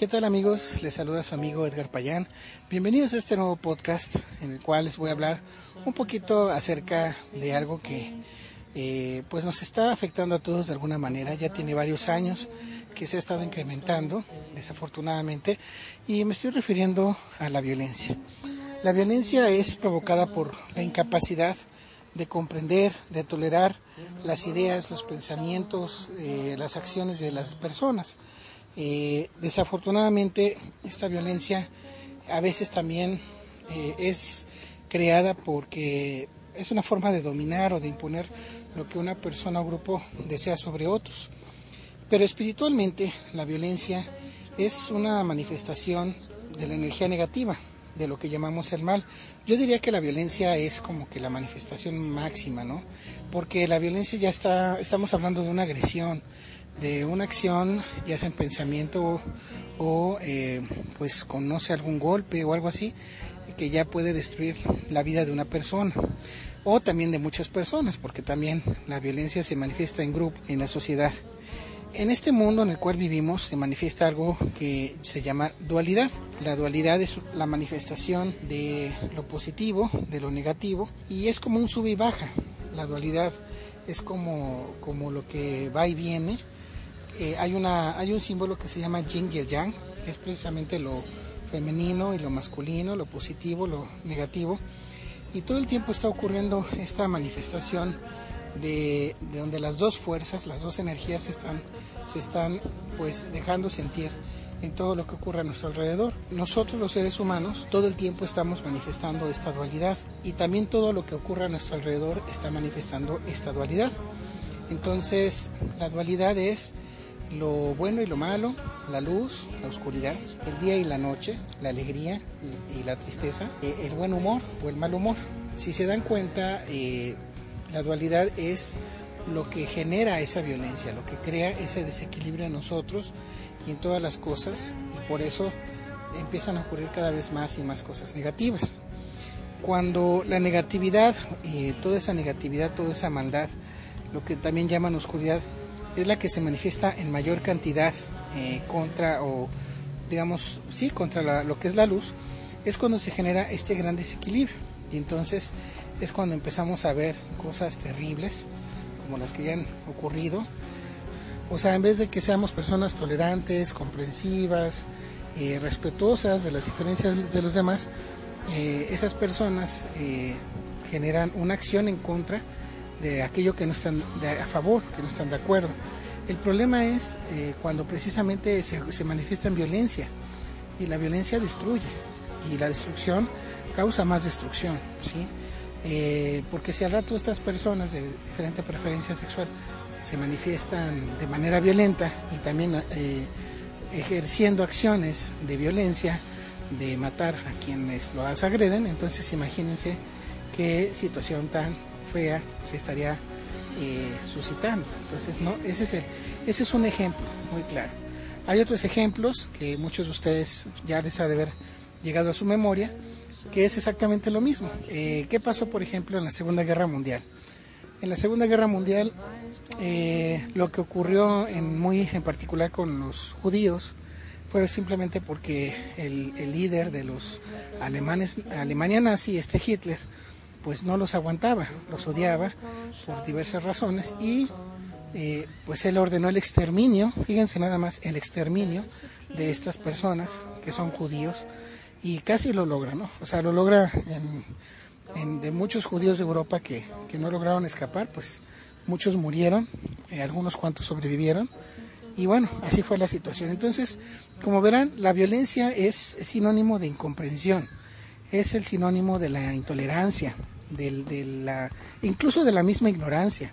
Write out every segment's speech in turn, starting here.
¿Qué tal amigos? Les saluda su amigo Edgar Payán. Bienvenidos a este nuevo podcast en el cual les voy a hablar un poquito acerca de algo que eh, pues nos está afectando a todos de alguna manera. Ya tiene varios años que se ha estado incrementando, desafortunadamente, y me estoy refiriendo a la violencia. La violencia es provocada por la incapacidad de comprender, de tolerar las ideas, los pensamientos, eh, las acciones de las personas. Eh, desafortunadamente, esta violencia a veces también eh, es creada porque es una forma de dominar o de imponer lo que una persona o grupo desea sobre otros. Pero espiritualmente, la violencia es una manifestación de la energía negativa, de lo que llamamos el mal. Yo diría que la violencia es como que la manifestación máxima, ¿no? Porque la violencia ya está, estamos hablando de una agresión, de una acción, ya sea en pensamiento o, eh, pues conoce algún golpe o algo así, que ya puede destruir la vida de una persona o también de muchas personas, porque también la violencia se manifiesta en grupo, en la sociedad. En este mundo en el cual vivimos se manifiesta algo que se llama dualidad. La dualidad es la manifestación de lo positivo, de lo negativo, y es como un sube y baja. La dualidad es como, como lo que va y viene, eh, hay, una, hay un símbolo que se llama yin y yang, que es precisamente lo femenino y lo masculino, lo positivo, lo negativo. Y todo el tiempo está ocurriendo esta manifestación de, donde las dos fuerzas, las dos energías están, se están pues dejando sentir en todo lo que ocurre a nuestro alrededor. Nosotros los seres humanos todo el tiempo estamos manifestando esta dualidad y también todo lo que ocurre a nuestro alrededor está manifestando esta dualidad. Entonces la dualidad es lo bueno y lo malo, la luz, la oscuridad, el día y la noche, la alegría y, la tristeza, eh, el buen humor o el mal humor. Si se dan cuenta, eh, la dualidad es lo que genera esa violencia, lo que crea ese desequilibrio en nosotros y en todas las cosas y por eso empiezan a ocurrir cada vez más y más cosas negativas. Cuando la negatividad, eh, toda esa negatividad, toda esa maldad, lo que también llaman oscuridad, es la que se manifiesta en mayor cantidad eh, contra o digamos sí contra lo que es la luz es cuando se genera este gran desequilibrio. Y entonces es cuando empezamos a ver cosas terribles como las que ya han ocurrido. O sea en vez de que seamos personas tolerantes comprensivas eh, respetuosas de las diferencias de los demás eh, esas personas generan una acción en contra de aquello que no están a favor, que no están de acuerdo. El problema es eh, cuando precisamente se, se, manifiesta en violencia y la violencia destruye y la destrucción causa más destrucción, ¿sí? Eh, porque si al rato estas personas de diferente preferencia sexual se manifiestan de manera violenta y también eh, ejerciendo acciones de violencia, de matar a quienes los agreden, entonces imagínense qué situación tan fea se estaría eh, suscitando. Entonces, no, ese es, el, ese es un ejemplo muy claro. Hay otros ejemplos que muchos de ustedes ya les ha de haber llegado a su memoria, que es exactamente lo mismo. Eh, ¿Qué pasó, por ejemplo, en la Segunda Guerra Mundial? En la Segunda Guerra Mundial, eh, lo que ocurrió en muy en particular con los judíos fue simplemente porque el, el líder de los alemanes, Alemania nazi, este Hitler, pues no los aguantaba, los odiaba por diversas razones y eh, pues él ordenó el exterminio, fíjense nada más, el exterminio de estas personas que son judíos y casi lo logra, ¿no? O sea, lo logra de muchos judíos de Europa que, que, no lograron escapar, pues muchos murieron, eh, algunos cuantos sobrevivieron y bueno, así fue la situación. Entonces, como verán, la violencia es sinónimo de incomprensión es el sinónimo de la intolerancia, de la, incluso de la misma ignorancia.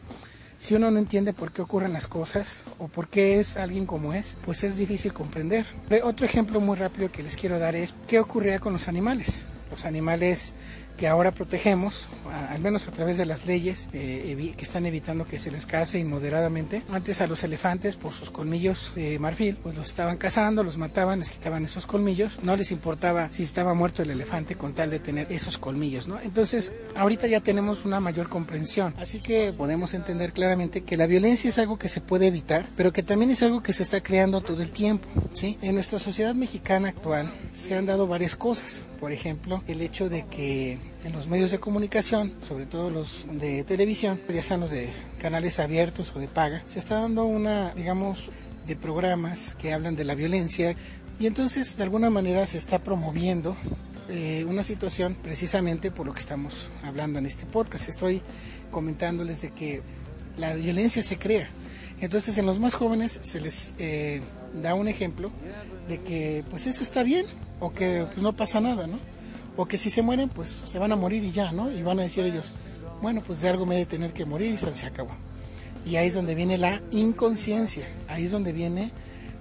Si uno no entiende por qué ocurren las cosas o por qué es alguien como es, pues es difícil comprender. Otro ejemplo muy rápido que les quiero dar es qué ocurría con los animales. Los animales que ahora protegemos, al menos a través de las leyes eh, que están evitando que se les case inmoderadamente. Antes a los elefantes, por sus colmillos de marfil, pues los estaban cazando, los mataban, les quitaban esos colmillos. No les importaba si estaba muerto el elefante con tal de tener esos colmillos, ¿no? Entonces, ahorita ya tenemos una mayor comprensión. Así que podemos entender claramente que la violencia es algo que se puede evitar, pero que también es algo que se está creando todo el tiempo, ¿sí? En nuestra sociedad mexicana actual se han dado varias cosas. Por ejemplo, el hecho de que en los medios de comunicación, sobre todo los de televisión, ya sean los de canales abiertos o de paga, se está dando una, digamos, de programas que hablan de la violencia y entonces de alguna manera se está promoviendo eh, una situación precisamente por lo que estamos hablando en este podcast. Estoy comentándoles de que la violencia se crea. Entonces en los más jóvenes se les eh, da un ejemplo de que pues eso está bien o que pues, no pasa nada, ¿no? O que si se mueren pues se van a morir y ya, ¿no? Y van a decir ellos, bueno pues de algo me he de tener que morir y se acabó. Y ahí es donde viene la inconsciencia, ahí es donde viene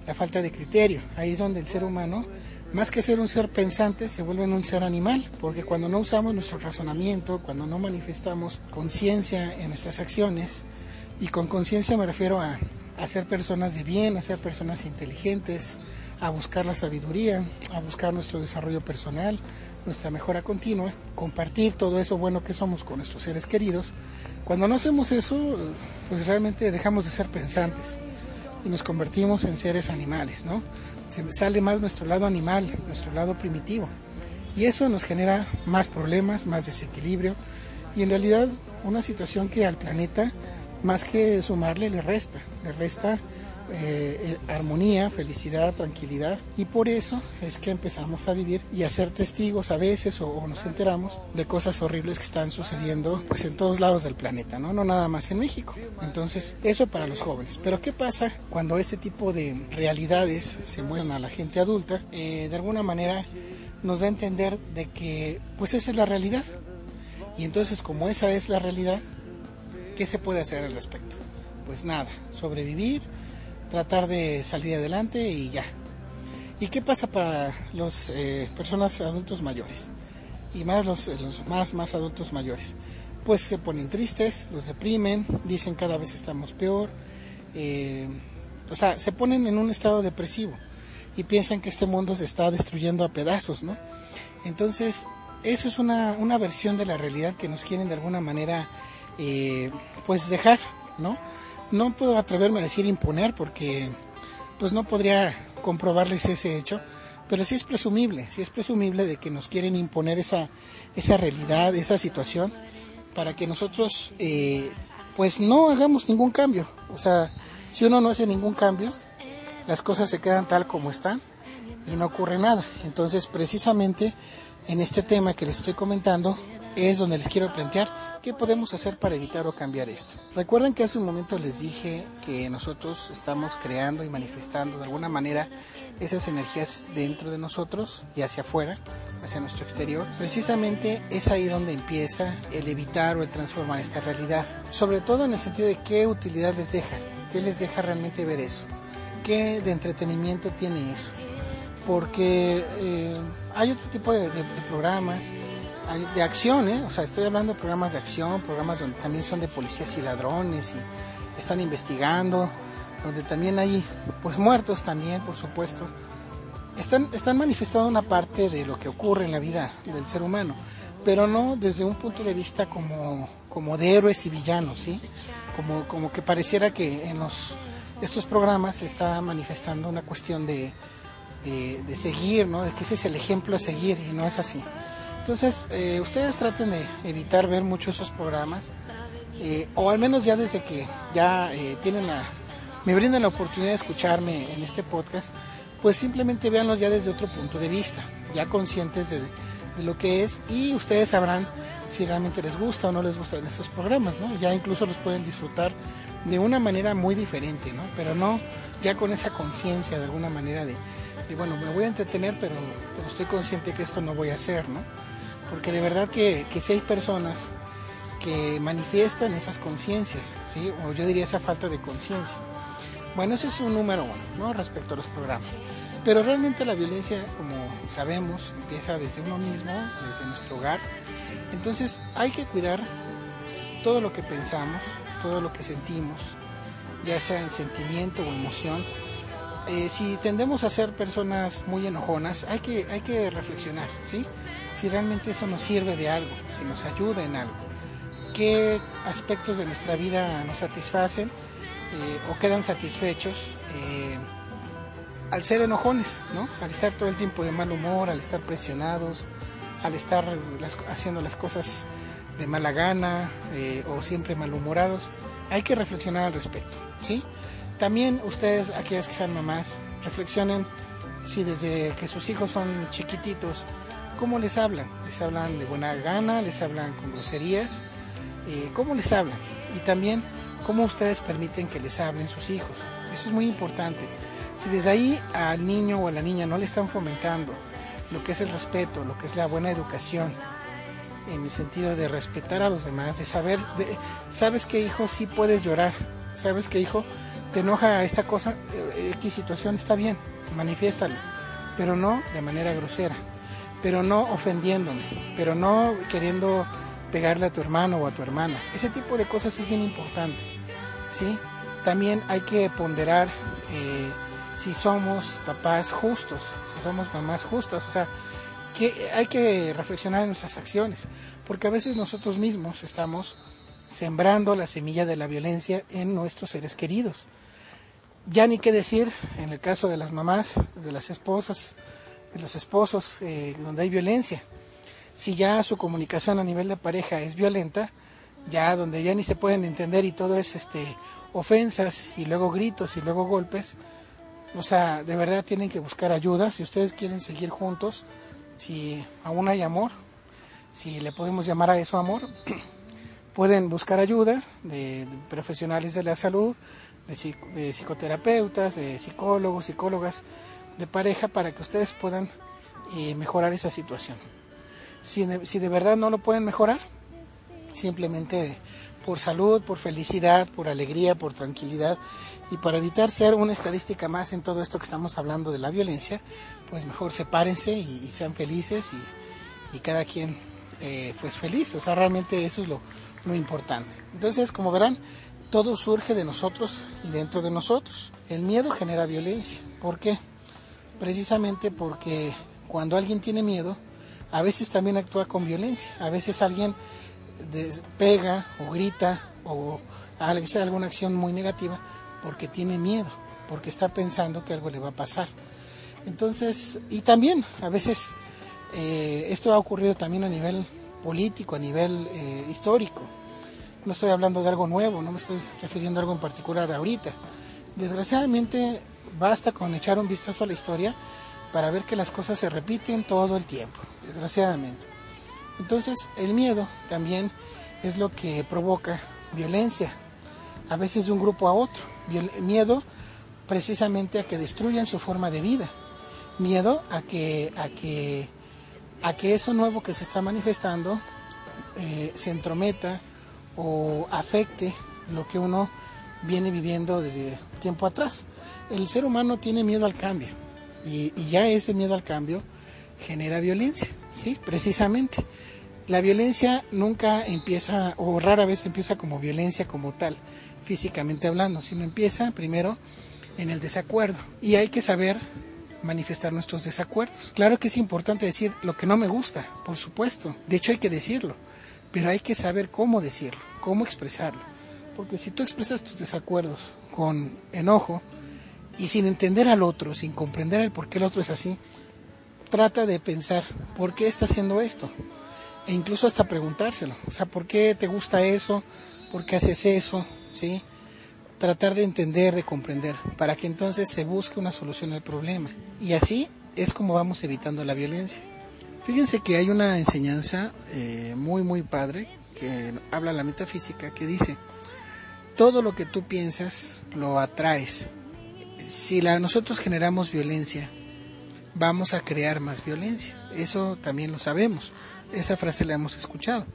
la falta de criterio, ahí es donde el ser humano, más que ser un ser pensante, se vuelve un ser animal, porque cuando no usamos nuestro razonamiento, cuando no manifestamos conciencia en nuestras acciones, y con conciencia me refiero a, a ser personas de bien, a ser personas inteligentes, a buscar la sabiduría, a buscar nuestro desarrollo personal, nuestra mejora continua, compartir todo eso bueno que somos con nuestros seres queridos. Cuando no hacemos eso, pues realmente dejamos de ser pensantes y nos convertimos en seres animales, ¿no? Se sale más nuestro lado animal, nuestro lado primitivo. Y eso nos genera más problemas, más desequilibrio y en realidad una situación que al planeta más que sumarle le resta, le resta eh, armonía, felicidad, tranquilidad y por eso es que empezamos a vivir y a ser testigos a veces o, nos enteramos de cosas horribles que están sucediendo pues en todos lados del planeta, ¿no? no nada más en México. Entonces eso para los jóvenes. Pero ¿qué pasa cuando este tipo de realidades se mueven a la gente adulta? Eh, de alguna manera nos da a entender de que pues esa es la realidad. Y entonces como esa es la realidad, ¿qué se puede hacer al respecto? Pues nada, sobrevivir, tratar de salir adelante y ya. ¿Y qué pasa para las eh, personas adultos mayores? Y más los, los, más, más adultos mayores. Pues se ponen tristes, los deprimen, dicen cada vez estamos peor. Eh, o sea, se ponen en un estado depresivo y piensan que este mundo se está destruyendo a pedazos, ¿no? Entonces, eso es una, una versión de la realidad que nos quieren de alguna manera, eh, pues dejar, ¿no? no puedo atreverme a decir imponer porque pues no podría comprobarles ese hecho, pero sí es presumible, sí es presumible de que nos quieren imponer esa, esa realidad, esa situación, para que nosotros eh, pues no hagamos ningún cambio. O sea, si uno no hace ningún cambio, las cosas se quedan tal como están y no ocurre nada. Entonces, precisamente en este tema que les estoy comentando, es donde les quiero plantear qué podemos hacer para evitar o cambiar esto. Recuerden que hace un momento les dije que nosotros estamos creando y manifestando de alguna manera esas energías dentro de nosotros y hacia afuera, hacia nuestro exterior. Precisamente es ahí donde empieza el evitar o el transformar esta realidad. Sobre todo en el sentido de qué utilidad les deja, qué les deja realmente ver eso, qué de entretenimiento tiene eso. Porque eh, hay otro tipo de programas de acción, ¿eh? o sea, estoy hablando de programas de acción, programas donde también son de policías y ladrones y están investigando, donde también hay pues muertos también, por supuesto. Están, están manifestando una parte de lo que ocurre en la vida del ser humano, pero no desde un punto de vista como, como de héroes y villanos, ¿sí? Como, como que pareciera que en los, estos programas se está manifestando una cuestión de, de, de seguir, ¿no? De que ese es el ejemplo a seguir y no es así. Entonces, eh, ustedes traten de evitar ver mucho esos programas, eh, o al menos ya desde que ya eh, tienen la, me brindan la oportunidad de escucharme en este podcast, pues simplemente véanlos ya desde otro punto de vista, ya conscientes de, lo que es y ustedes sabrán si realmente les gusta o no les gustan esos programas, ¿no? Ya incluso los pueden disfrutar de una manera muy diferente, ¿no? Pero no ya con esa conciencia de alguna manera de, bueno, me voy a entretener, pero, pero, estoy consciente que esto no voy a hacer, ¿no? Porque de verdad que, que sí hay personas que manifiestan esas conciencias, ¿sí? o yo diría esa falta de conciencia. Bueno, ese es un número uno, ¿no? Respecto a los programas. Pero realmente la violencia, como sabemos, empieza desde uno mismo, desde nuestro hogar. Entonces hay que cuidar todo lo que pensamos, todo lo que sentimos, ya sea en sentimiento o emoción. Eh, si tendemos a ser personas muy enojonas, hay que, hay que reflexionar, ¿sí? Si realmente eso nos sirve de algo, si nos ayuda en algo. ¿Qué aspectos de nuestra vida nos satisfacen eh, o quedan satisfechos? Eh, al ser enojones, ¿no? Al estar todo el tiempo de mal humor, al estar presionados, al estar haciendo las cosas de mala gana eh, o siempre malhumorados, hay que reflexionar al respecto, ¿sí? También ustedes, aquellas que sean mamás, reflexionen si desde que sus hijos son chiquititos, ¿cómo les hablan? ¿Les hablan de buena gana? ¿Les hablan con groserías? Eh, ¿Cómo les hablan? Y también, ¿cómo ustedes permiten que les hablen sus hijos? Eso es muy importante si desde ahí al niño o a la niña no le están fomentando lo que es el respeto, lo que es la buena educación, en el sentido de respetar a los demás, de saber, sabes que hijo sí puedes llorar, sabes que hijo te enoja esta cosa, eh, X situación está bien, manifiéstalo, pero no de manera grosera, pero no ofendiéndome, pero no queriendo pegarle a tu hermano o a tu hermana. Ese tipo de cosas es bien importante, ¿sí? También hay que ponderar eh, si somos papás justos, si somos mamás justas, o sea, que hay que reflexionar en nuestras acciones, porque a veces nosotros mismos estamos sembrando la semilla de la violencia en nuestros seres queridos. Ya ni qué decir en el caso de las mamás, de las esposas, de los esposos, eh, donde hay violencia. Si ya su comunicación a nivel de pareja es violenta, ya donde ya ni se pueden entender y todo es este ofensas y luego gritos y luego golpes, o sea, de verdad tienen que buscar ayuda. Si ustedes quieren seguir juntos, si aún hay amor, si le podemos llamar a eso amor, pueden buscar ayuda de, profesionales de la salud, de, psicoterapeutas, de psicólogos, psicólogas de pareja para que ustedes puedan eh, mejorar esa situación. Si de verdad no lo pueden mejorar, simplemente por salud, por felicidad, por alegría, por tranquilidad y para evitar ser una estadística más en todo esto que estamos hablando de la violencia, pues mejor sepárense y, sean felices y, cada quien eh, pues feliz, o sea, realmente eso es lo, lo importante. Entonces, como verán, todo surge de nosotros y dentro de nosotros. El miedo genera violencia. ¿Por qué? Precisamente porque cuando alguien tiene miedo, a veces también actúa con violencia. A veces alguien pega o grita o hace alguna acción muy negativa porque tiene miedo, porque está pensando que algo le va a pasar. Entonces, y también a veces eh, esto ha ocurrido también a nivel político, a nivel eh, histórico. No estoy hablando de algo nuevo, no me estoy refiriendo a algo en particular ahorita. Desgraciadamente basta con echar un vistazo a la historia para ver que las cosas se repiten todo el tiempo, desgraciadamente. Entonces el miedo también es lo que provoca violencia, a veces de un grupo a otro. Miedo precisamente a que destruyan su forma de vida. Miedo a que, a que, a que eso nuevo que se está manifestando eh, se entrometa o afecte lo que uno viene viviendo desde tiempo atrás. El ser humano tiene miedo al cambio y, ya ese miedo al cambio genera violencia, ¿sí? Precisamente. La violencia nunca empieza, o rara vez empieza como violencia como tal, físicamente hablando, sino empieza primero en el desacuerdo. Y hay que saber manifestar nuestros desacuerdos. Claro que es importante decir lo que no me gusta, por supuesto. De hecho hay que decirlo, pero hay que saber cómo decirlo, cómo expresarlo. Porque si tú expresas tus desacuerdos con enojo y sin entender al otro, sin comprender el por qué el otro es así, trata de pensar, ¿por qué está haciendo esto? E incluso hasta preguntárselo, o sea, ¿por qué te gusta eso? ¿Por qué haces eso? ¿Sí? Tratar de entender, de comprender, para que entonces se busque una solución al problema. Y así es como vamos evitando la violencia. Fíjense que hay una enseñanza eh, muy, muy padre que habla la metafísica que dice, todo lo que tú piensas lo atraes. Si la, nosotros generamos violencia, vamos a crear más violencia. Eso también lo sabemos. Esa frase la hemos escuchado.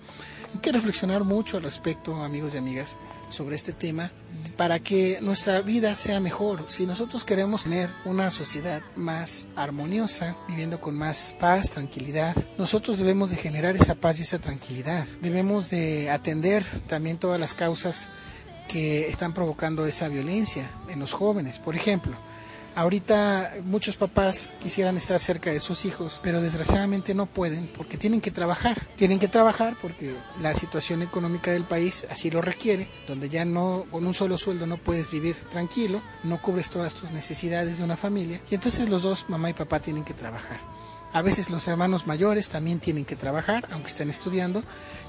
Hay que reflexionar mucho al respecto, amigos y amigas, sobre este tema para que nuestra vida sea mejor. Si nosotros queremos tener una sociedad más armoniosa, viviendo con más paz, tranquilidad, nosotros debemos de generar esa paz y esa tranquilidad. Debemos de atender también todas las causas que están provocando esa violencia en los jóvenes. Por ejemplo, Ahorita muchos papás quisieran estar cerca de sus hijos, pero desgraciadamente no pueden porque tienen que trabajar. Tienen que trabajar porque la situación económica del país así lo requiere, donde ya no con un solo sueldo no puedes vivir tranquilo, no cubres todas tus necesidades de una familia y entonces los dos, mamá y papá, tienen que trabajar. A veces los hermanos mayores también tienen que trabajar, aunque estén estudiando,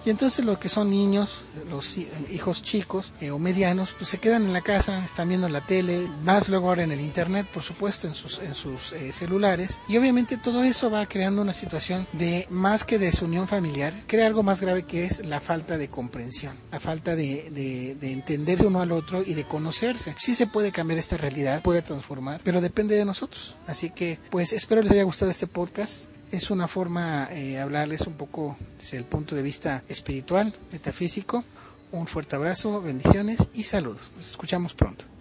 y entonces los que son niños, los hijos chicos eh, o medianos, pues se quedan en la casa, están viendo la tele, más luego ahora en el internet, por supuesto, en sus, en sus eh, celulares, y obviamente todo eso va creando una situación de más que desunión familiar, crea algo más grave que es la falta de comprensión, la falta de, de, de entenderse uno al otro y de conocerse. Sí se puede cambiar esta realidad, puede transformar, pero depende de nosotros. Así que, pues espero les haya gustado este podcast es una forma eh, hablarles un poco desde el punto de vista espiritual, metafísico. Un fuerte abrazo, bendiciones y saludos. Nos escuchamos pronto.